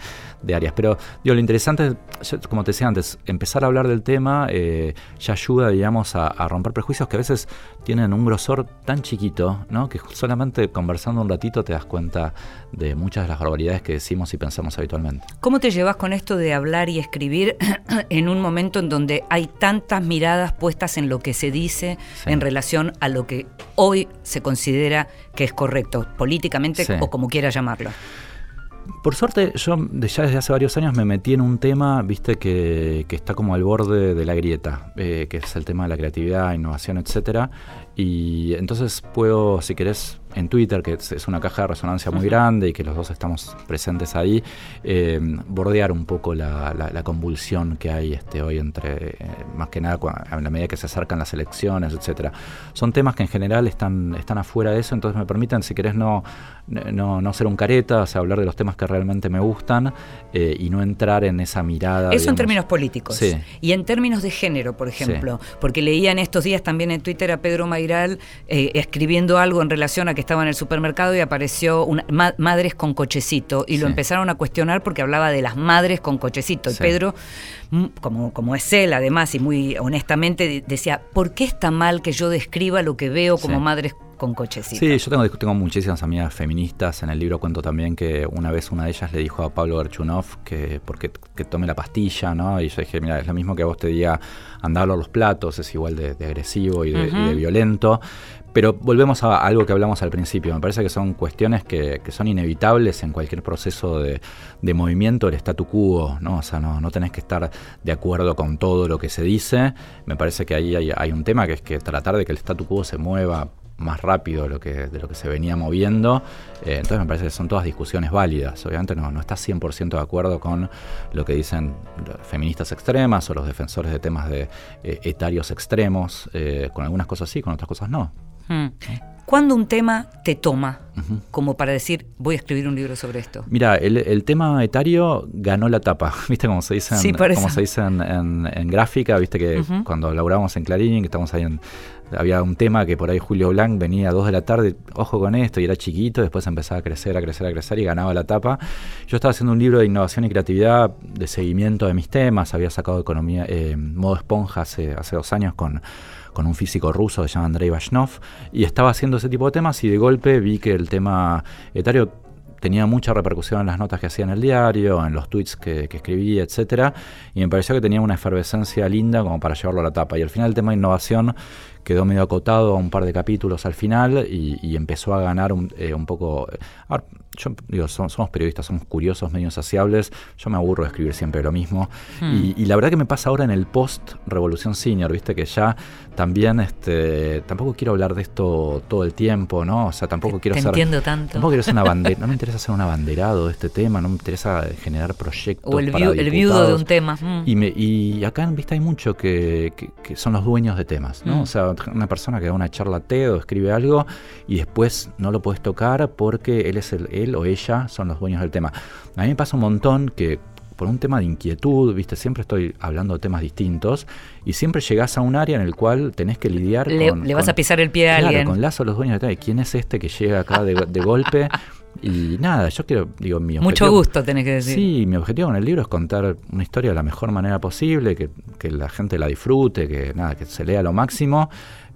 [SPEAKER 5] áreas. Pero digo, lo interesante es, como te decía antes, empezar a hablar del tema eh, ya ayuda, digamos, a, romper prejuicios que a veces tienen un grosor tan chiquito, ¿no? Que solamente conversando un ratito te das cuenta de muchas de las barbaridades que decimos y pensamos habitualmente.
[SPEAKER 1] ¿Cómo te llevas con esto de hablar y escribir en un momento en donde hay tantas miradas puestas en lo que se dice en relación a lo que hoy se considera que es correcto, políticamente o como quiera llamarlo?
[SPEAKER 5] Por suerte, yo ya desde hace varios años me metí en un tema, viste, que, está como al borde de la grieta, eh, que es el tema de la creatividad, innovación, etcétera. Y entonces puedo, si querés, en Twitter, que es una caja de resonancia muy grande y que los dos estamos presentes ahí, eh, bordear un poco la, convulsión que hay este, hoy entre, eh, más que nada a la medida que se acercan las elecciones, etcétera. Son temas que en general están, están afuera de eso, entonces me permiten, si querés, no, no, no ser un careta, o sea, hablar de los temas que realmente me gustan eh, y no entrar en esa mirada.
[SPEAKER 1] Eso en términos políticos. Sí. Y en términos de género, por ejemplo, porque leía en estos días también en Twitter a Pedro Mairal escribiendo algo en relación a que estaba en el supermercado y apareció una, madres con cochecito y lo empezaron a cuestionar porque hablaba de las madres con cochecito. Y Pedro, mm, como, como es él además y muy honestamente, decía, ¿por qué está mal que yo describa lo que veo como madres con cochecito?
[SPEAKER 5] Sí, yo tengo, tengo muchísimas amigas feministas. En el libro cuento también que una vez una de ellas le dijo a Pablo Gerchunov que, porque, que tome la pastilla, ¿no? Y yo dije, mira, es lo mismo que a vos te diga andar a los platos, es igual de, agresivo y de, y de violento. Pero volvemos a algo que hablamos al principio. Me parece que son cuestiones que, son inevitables en cualquier proceso de, movimiento del statu quo, ¿no? O sea, no, tenés que estar de acuerdo con todo lo que se dice. Me parece que ahí hay, un tema que es que tratar de que el statu quo se mueva más rápido de lo que, de lo que se venía moviendo. Eh, entonces me parece que son todas discusiones válidas. Obviamente no, no estás 100% de acuerdo con lo que dicen feministas extremas o los defensores de temas de eh, etarios extremos. Eh, con algunas cosas sí, con otras cosas no.
[SPEAKER 1] Mm. ¿Cuándo un tema te toma como para decir voy a escribir un libro sobre esto?
[SPEAKER 5] Mira, el, tema etario ganó la tapa, ¿viste? Como se dice en, como se dice en, gráfica, ¿viste? Que cuando laburábamos en Clarín, que estamos ahí en, había un tema que por ahí Julio Blanc venía a dos de la tarde, ojo con esto, y era chiquito, después empezaba a crecer, a crecer, a crecer y ganaba la tapa. Yo estaba haciendo un libro de innovación y creatividad, de seguimiento de mis temas, había sacado economía, eh, modo esponja hace, hace dos años con con un físico ruso que se llama Andrei Vashnov, y estaba haciendo ese tipo de temas y de golpe vi que el tema etario tenía mucha repercusión en las notas que hacía en el diario, en los tweets que, escribía, etcétera, y me pareció que tenía una efervescencia linda como para llevarlo a la tapa. Y al final el tema de innovación quedó medio acotado a un par de capítulos al final y, empezó a ganar un, eh, un poco yo digo, somos, periodistas, somos curiosos, medio saciables. Yo me aburro de escribir siempre lo mismo. Hmm. Y, la verdad que me pasa ahora en el post Revolución Senior, viste que ya también, este, tampoco quiero hablar de esto todo el tiempo, ¿no? O sea, tampoco quiero
[SPEAKER 1] te
[SPEAKER 5] ser.
[SPEAKER 1] Entiendo tanto.
[SPEAKER 5] Tampoco quiero ser una bandera. No me interesa ser un abanderado de este tema, no me interesa generar proyectos.
[SPEAKER 1] O el, viudo de un tema.
[SPEAKER 5] Hmm. Y, me, y acá en vista hay mucho que, que, son los dueños de temas, ¿no? Hmm. O sea, una persona que da una charla TED o escribe algo y después no lo puedes tocar porque él es el él o ella son los dueños del tema. A mí me pasa un montón que por un tema de inquietud, viste, siempre estoy hablando de temas distintos y siempre llegás a un área en el cual tenés que lidiar
[SPEAKER 1] con... Le vas a pisar el pie a
[SPEAKER 5] claro, con Lazo los dueños del tema. ¿Quién es este que llega acá de, golpe? Y nada, yo quiero, digo, mi
[SPEAKER 1] Mucho gusto tenés que decir.
[SPEAKER 5] Sí, mi objetivo con el libro es contar una historia de la mejor manera posible, que, que la gente la disfrute, que nada, que se lea lo máximo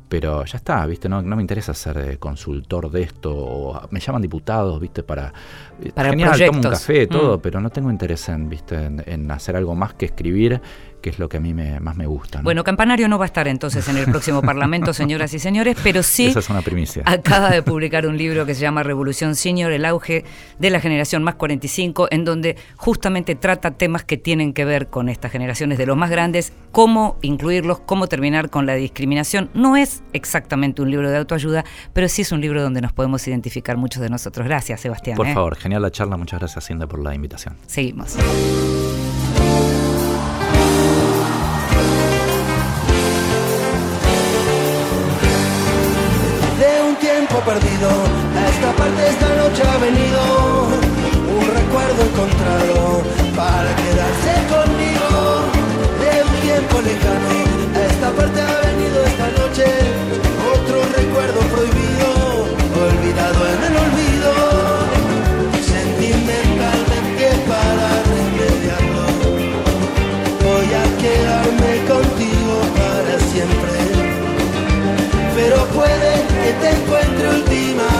[SPEAKER 5] pero ya está, ¿viste? No, no me interesa ser eh, consultor de esto, o me llaman diputados, ¿viste? Para,
[SPEAKER 1] eh, para genial, tomo
[SPEAKER 5] un café, todo, mm. pero no tengo interés en, ¿viste? en, hacer algo más que escribir que es lo que a mí me, más me gusta.
[SPEAKER 1] Bueno, Campanario no va a estar entonces en el próximo Parlamento, señoras y señores, pero sí
[SPEAKER 5] Esa es una primicia.
[SPEAKER 1] acaba de publicar un libro que se llama Revolución Senior, el auge de la generación más 45, en donde justamente trata temas que tienen que ver con estas generaciones de los más grandes, cómo incluirlos, cómo terminar con la discriminación. No es exactamente un libro de autoayuda, pero sí es un libro donde nos podemos identificar muchos de nosotros. Gracias, Sebastián.
[SPEAKER 5] Por
[SPEAKER 1] ¿eh?
[SPEAKER 5] favor, genial la charla, muchas gracias, Cinda, por la invitación.
[SPEAKER 1] Seguimos.
[SPEAKER 7] A esta parte esta noche ha venido un recuerdo encontrado para quedarse conmigo de un tiempo lejano. A esta parte ha venido esta noche te encuentre últimamente.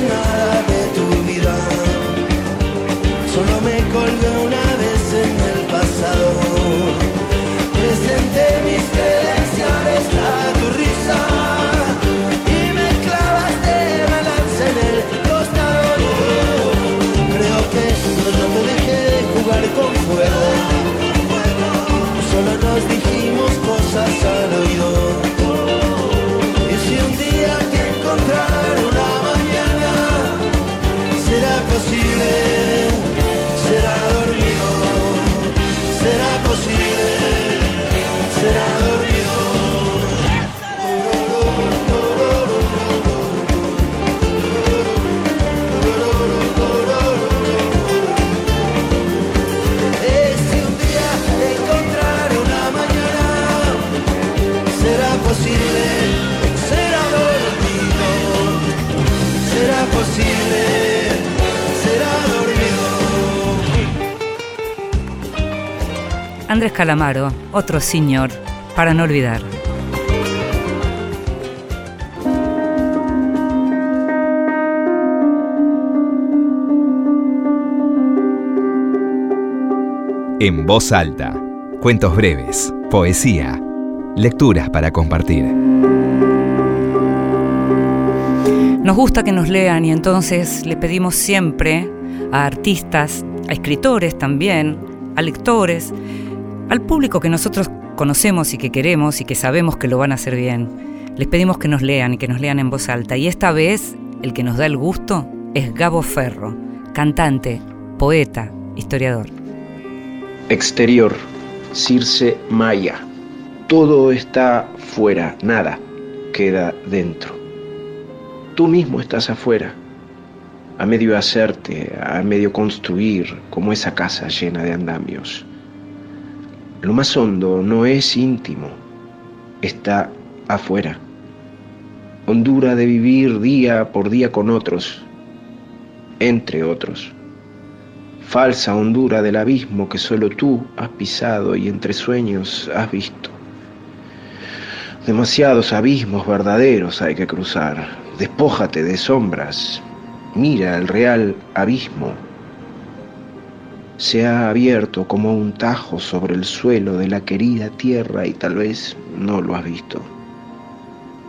[SPEAKER 7] No
[SPEAKER 1] Andrés Calamaro, otro señor, para no olvidar.
[SPEAKER 2] En voz alta. Cuentos breves, poesía, lecturas para compartir.
[SPEAKER 1] Nos gusta que nos lean y entonces le pedimos siempre a artistas, a escritores también, a lectores, al público que nosotros conocemos y que queremos y que sabemos que lo van a hacer bien. Les pedimos que nos lean y que nos lean en voz alta. Y esta vez el que nos da el gusto es Gabo Ferro, cantante, poeta, historiador.
[SPEAKER 8] Exterior, Circe Maya. Todo está fuera, nada queda dentro. Tú mismo estás afuera, a medio hacerte, a medio construir, como esa casa llena de andamios. Lo más hondo no es íntimo, está afuera. Hondura de vivir día por día con otros, entre otros falsa hondura del abismo que solo tú has pisado y entre sueños has visto. Demasiados abismos verdaderos hay que cruzar. Despójate de sombras. Mira el real abismo. Se ha abierto como un tajo sobre el suelo de la querida tierra y tal vez no lo has visto.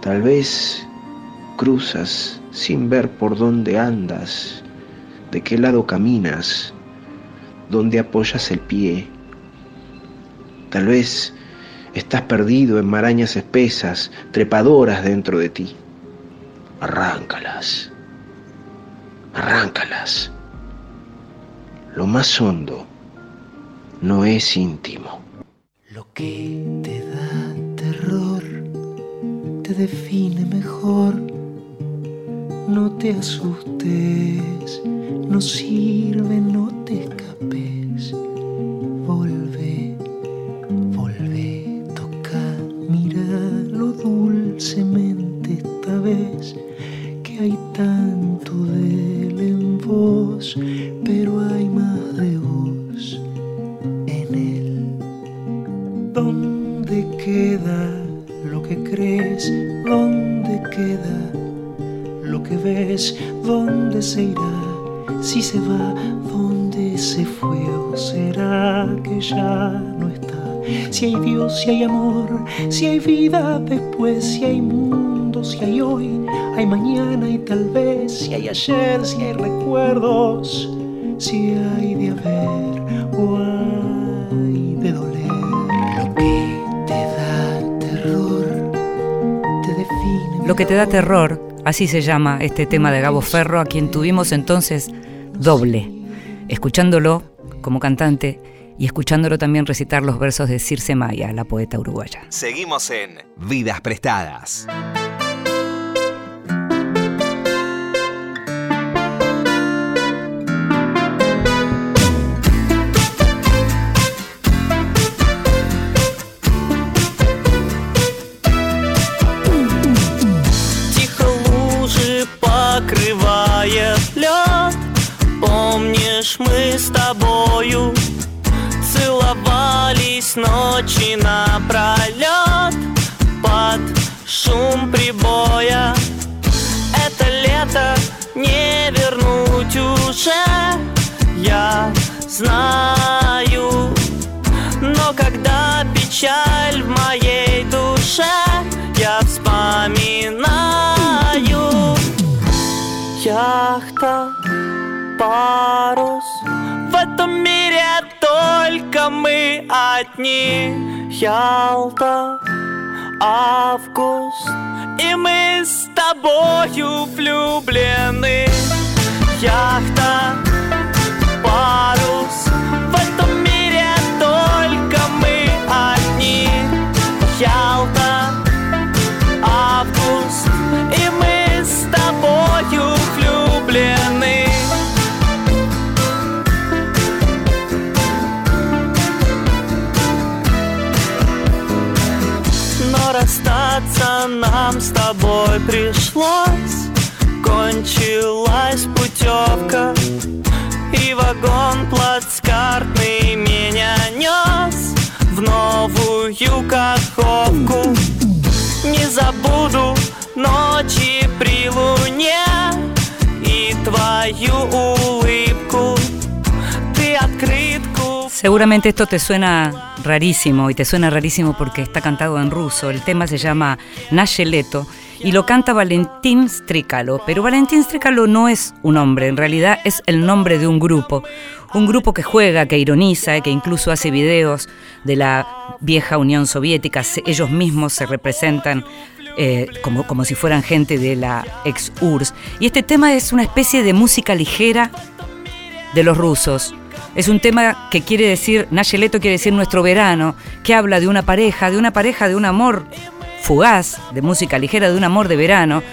[SPEAKER 8] Tal vez cruzas sin ver por dónde andas, de qué lado caminas, dónde apoyas el pie. Tal vez estás perdido en marañas espesas, trepadoras dentro de ti. Arráncalas, arráncalas. Lo más hondo no es íntimo.
[SPEAKER 9] Lo que te da terror te define mejor. No te asustes, no sirve, no te escapes. Si hay amor, si hay vida después, si hay mundo, si hay hoy, hay mañana y tal vez, si hay ayer, si hay recuerdos, si hay de haber o hay de doler. Lo que te da terror te define.
[SPEAKER 1] Lo que te da terror, así se llama este tema de Gabo Ferro, a quien tuvimos entonces doble, escuchándolo como cantante y escuchándolo también recitar los versos de Circe Maya, la poeta uruguaya.
[SPEAKER 2] Seguimos en Vidas Prestadas.
[SPEAKER 10] Тихо лужи покрывает лед Помнишь, мы с тобою Целовались ночи напролет Под шум прибоя. Это лето не вернуть уже Я знаю одни. Ялта, август И мы с тобою влюблены. Яхта, парус В этом мире только мы одни. Ялта, нам с тобой пришлось. Кончилась путевка И вагон плацкартный меня нес. В новую каховку Не забуду ночи при луне. И твою улыбку
[SPEAKER 1] Seguramente esto te suena rarísimo y te suena rarísimo porque está cantado en ruso. El tema se llama Nasze Leto y lo canta Valentín Stricalo. Pero Valentín Stricalo no es un hombre, en realidad es el nombre de un grupo. Un grupo que juega, que ironiza, que incluso hace videos de la vieja Unión Soviética. Ellos mismos se representan eh, como, como si fueran gente de la ex URSS. Y este tema es una especie de música ligera de los rusos. Es un tema que quiere decir, Nayeleto quiere decir nuestro verano, que habla de una pareja, de una pareja, de un amor fugaz, de música ligera, de un amor de verano,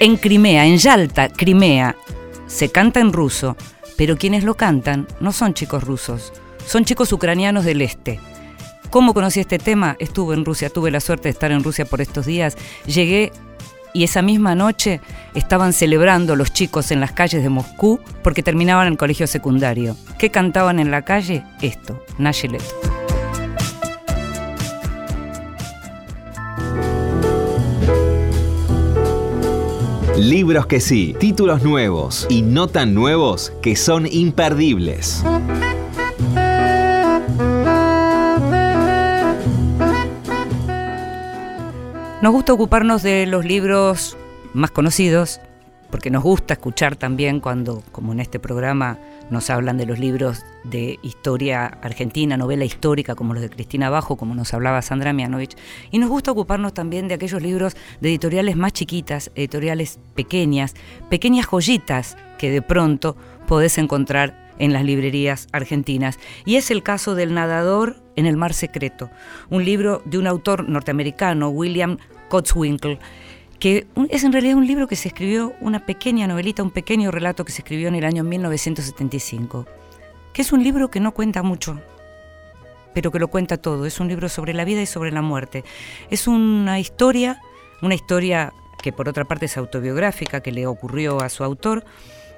[SPEAKER 1] en Crimea, en Yalta, Crimea. Se canta en ruso, pero quienes lo cantan no son chicos rusos, son chicos ucranianos del este. ¿Cómo conocí este tema? Estuve en Rusia, tuve la suerte de estar en Rusia por estos días. Llegué y esa misma noche estaban celebrando los chicos en las calles de Moscú porque terminaban el colegio secundario. ¿Qué cantaban en la calle? Esto, Nashelet.
[SPEAKER 2] Libros que sí, títulos nuevos y no tan nuevos que son imperdibles.
[SPEAKER 1] Nos gusta ocuparnos de los libros más conocidos, porque nos gusta escuchar también cuando, como en este programa, nos hablan de los libros de historia argentina, novela histórica, como los de Cristina Bajo, como nos hablaba Sandra Mianovich, y nos gusta ocuparnos también de aquellos libros de editoriales más chiquitas, editoriales pequeñas, pequeñas joyitas que de pronto podés encontrar en las librerías argentinas. Y es el caso del nadador en el Mar Secreto, un libro de un autor norteamericano, William Cotswinkle, que es en realidad un libro que se escribió, una pequeña novelita, un pequeño relato que se escribió en el año 1975, que es un libro que no cuenta mucho, pero que lo cuenta todo. Es un libro sobre la vida y sobre la muerte. Es una historia, una historia que por otra parte es autobiográfica, que le ocurrió a su autor,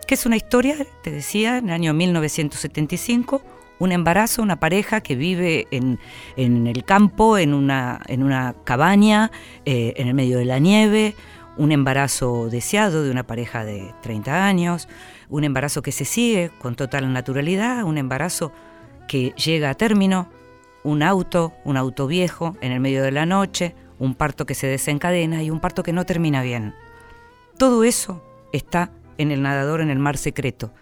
[SPEAKER 1] que es una historia, te decía, en el año 1975, un embarazo, una pareja que vive en, el campo, en una, en una cabaña, eh, en el medio de la nieve, un embarazo deseado de una pareja de 30 años, un embarazo que se sigue con total naturalidad, un embarazo que llega a término, un auto, un auto viejo en el medio de la noche, un parto que se desencadena y un parto que no termina bien. Todo eso está en el nadador en el mar secreto.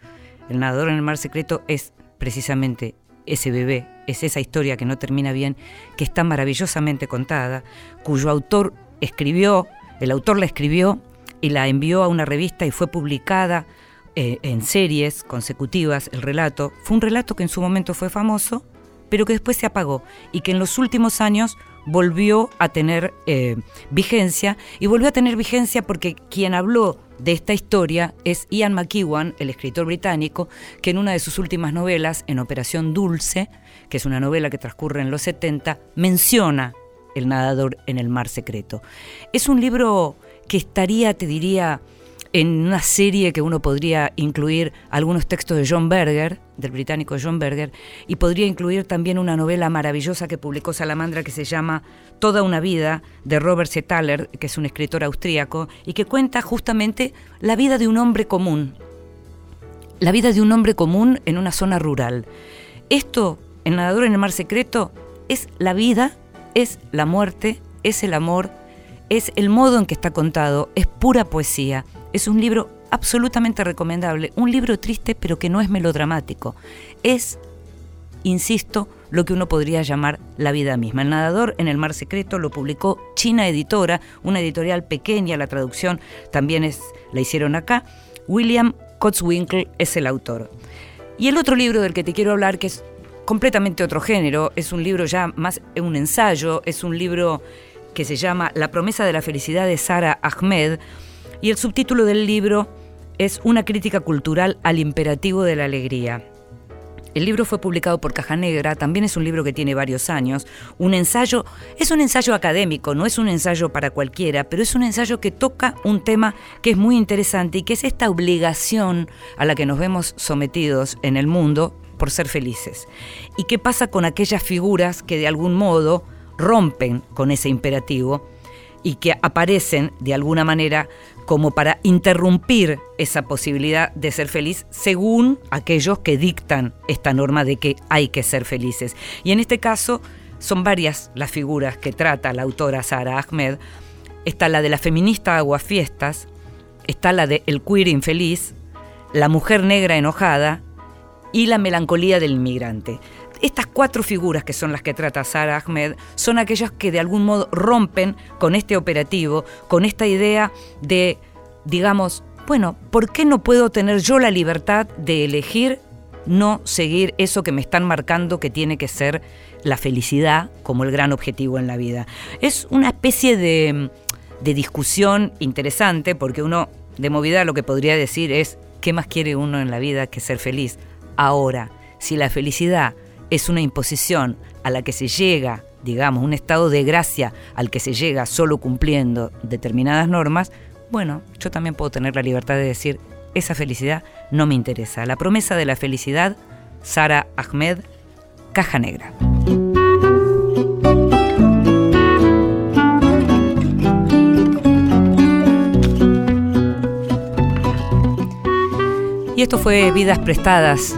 [SPEAKER 1] El nadador en el mar secreto es precisamente ese bebé, es esa historia que no termina bien, que está maravillosamente contada, cuyo autor escribió, el autor la escribió y la envió a una revista y fue publicada eh, en series consecutivas, el relato. Fue un relato que en su momento fue famoso, pero que después se apagó y que en los últimos años volvió a tener eh, vigencia y volvió a tener vigencia porque quien habló de esta historia es Ian McEwan, el escritor británico, que en una de sus últimas novelas, en Operación Dulce, que es una novela que transcurre en los 70, menciona El nadador en el mar secreto. Es un libro que estaría, te diría, en una serie que uno podría incluir algunos textos de John Berger, del británico John Berger, y podría incluir también una novela maravillosa que publicó Salamandra que se llama Toda una vida, de Robert C. Que es un escritor austríaco, y que cuenta justamente la vida de un hombre común, la vida de un hombre común en una zona rural. Esto, en Nadador en el Mar Secreto, es la vida, es la muerte, es el amor, es el modo en que está contado, es pura poesía. Es un libro absolutamente recomendable, un libro triste pero que no es melodramático. Es, insisto, lo que uno podría llamar la vida misma. El nadador en el mar secreto lo publicó China Editora, una editorial pequeña, la traducción también es, la hicieron acá. William Cotswinkle es el autor. Y el otro libro del que te quiero hablar, que es completamente otro género, es un libro ya más un ensayo, es un libro que se llama La promesa de la felicidad de Sara Ahmed, y el subtítulo del libro es Una crítica cultural al imperativo de la alegría. El libro fue publicado por Caja Negra, también es un libro que tiene varios años. Un ensayo, es un ensayo académico, no es un ensayo para cualquiera, pero es un ensayo que toca un tema que es muy interesante y que es esta obligación a la que nos vemos sometidos en el mundo por ser felices. ¿Y qué pasa con aquellas figuras que de algún modo rompen con ese imperativo y que aparecen de alguna manera como para interrumpir esa posibilidad de ser feliz según aquellos que dictan esta norma de que hay que ser felices. Y en este caso son varias las figuras que trata la autora Sara Ahmed. Está la de la feminista aguafiestas, está la de el queer infeliz, la mujer negra enojada y la melancolía del inmigrante. Estas cuatro figuras que son las que trata Sara Ahmed son aquellas que de algún modo rompen con este operativo, con esta idea de, digamos, bueno, ¿por qué no puedo tener yo la libertad de elegir no seguir eso que me están marcando que tiene que ser la felicidad como el gran objetivo en la vida? Es una especie de, de discusión interesante porque uno de movida lo que podría decir es, ¿qué más quiere uno en la vida que ser feliz? Ahora, si la felicidad es una imposición a la que se llega, digamos, un estado de gracia al que se llega solo cumpliendo determinadas normas, bueno, yo también puedo tener la libertad de decir, esa felicidad no me interesa. La promesa de la felicidad, Sara Ahmed, Caja Negra. Y esto fue Vidas Prestadas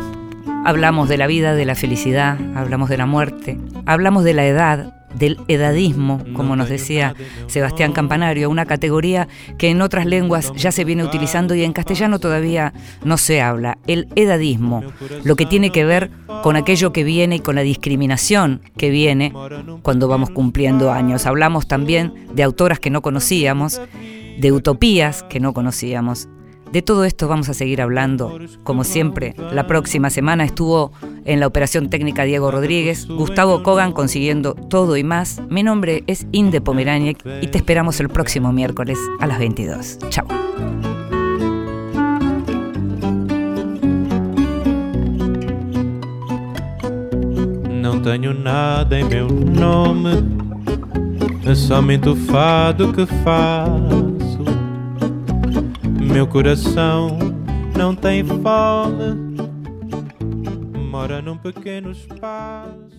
[SPEAKER 1] Hablamos de la vida, de la felicidad, hablamos de la muerte, hablamos de la edad, del edadismo, como nos decía Sebastián Campanario, una categoría que en otras lenguas ya se viene utilizando y en castellano todavía no se habla. El edadismo, lo que tiene que ver con aquello que viene y con la discriminación que viene cuando vamos cumpliendo años. Hablamos también de autoras que no conocíamos, de utopías que no conocíamos. De todo esto vamos a seguir hablando. Como siempre, la próxima semana estuvo En la operación técnica Diego Rodríguez, Gustavo Kogan consiguiendo todo y más. Mi nombre es Inde Pomeraniec y te esperamos el próximo miércoles a las 22. Chao.
[SPEAKER 11] Nada em que. Meu coração não tem fome, mora num pequeno espaço.